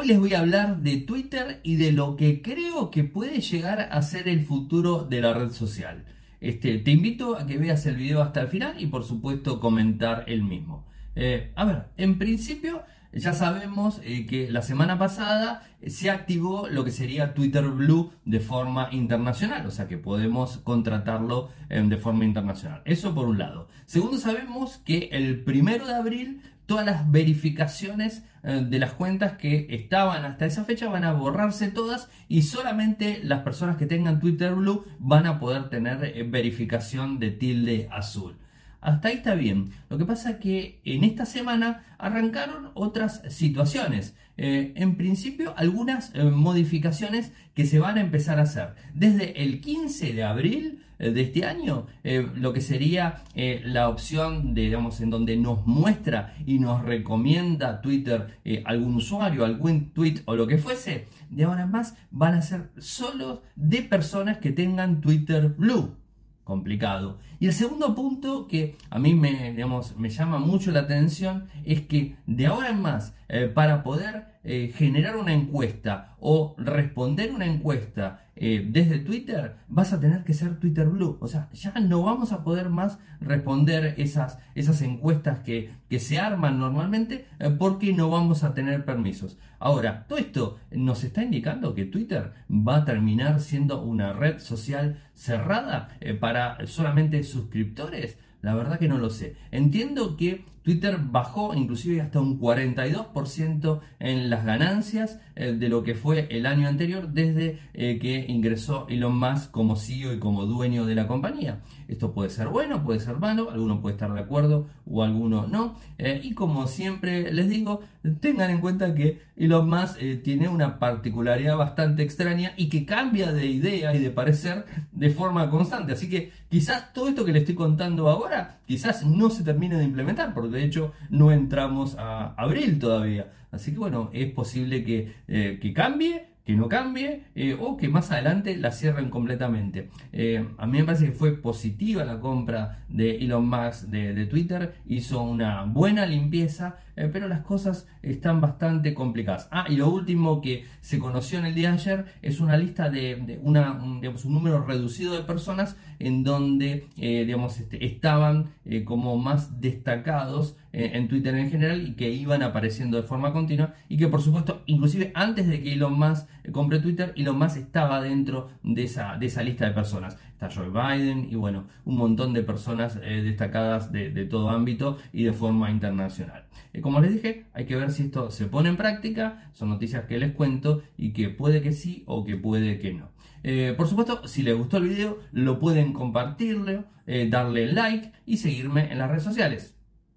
Hoy les voy a hablar de Twitter y de lo que creo que puede llegar a ser el futuro de la red social. Este, te invito a que veas el video hasta el final y por supuesto comentar el mismo. Eh, a ver, en principio ya sabemos eh, que la semana pasada se activó lo que sería Twitter Blue de forma internacional, o sea que podemos contratarlo eh, de forma internacional. Eso por un lado. Segundo, sabemos que el primero de abril todas las verificaciones eh, de las cuentas que estaban hasta esa fecha van a borrarse todas y solamente las personas que tengan Twitter Blue van a poder tener verificación de tilde azul. Hasta ahí está bien. Lo que pasa que en esta semana arrancaron otras situaciones. Eh, en principio, algunas eh, modificaciones que se van a empezar a hacer. Desde el 15 de abril eh, de este año, lo que sería la opción de, digamos, en donde nos muestra y nos recomienda Twitter algún usuario, algún tweet o lo que fuese, de ahora en más van a ser solo de personas que tengan Twitter Blue complicado. Y el segundo punto que a mí me, digamos, me llama mucho la atención es que de ahora en más, eh, para poder eh, generar una encuesta o responder una encuesta eh, desde Twitter, vas a tener que ser Twitter Blue. O sea, ya no vamos a poder más responder esas, esas encuestas que, que se arman normalmente porque no vamos a tener permisos. Ahora, todo esto nos está indicando que Twitter va a terminar siendo una red social cerrada para solamente suscriptores. La verdad que no lo sé. Entiendo que Twitter bajó inclusive hasta un 42% en las ganancias eh, de lo que fue el año anterior desde eh, que ingresó Elon Musk como CEO y como dueño de la compañía. Esto puede ser bueno, puede ser malo, alguno puede estar de acuerdo o alguno no. Eh, y como siempre les digo, tengan en cuenta que Elon Musk tiene una particularidad bastante extraña y que cambia de idea y de parecer de forma constante. Así que quizás todo esto que les estoy contando ahora, quizás no se termine de implementar, porque de hecho no entramos a abril todavía. Así que bueno, es posible que, eh, que cambie que no cambie eh, o que más adelante la cierren completamente. Eh, a mí me parece que fue positiva la compra de Elon Musk de, Twitter, hizo una buena limpieza, eh, pero las cosas están bastante complicadas. Ah, y lo último que se conoció en el día de ayer es una lista de, un, número reducido de personas en donde digamos, este, estaban como más destacados en Twitter en general y que iban apareciendo de forma continua y que por supuesto inclusive antes de que Elon Musk compré Twitter y lo más estaba dentro de esa, de esa lista de personas. Está Joe Biden y bueno, un montón de personas eh, destacadas de, todo ámbito y de forma internacional. Eh, como les dije, hay que ver si esto se pone en práctica, son noticias que les cuento y que puede que sí o que puede que no. Eh, por supuesto, si les gustó el video, lo pueden compartirlo, darle like y seguirme en las redes sociales.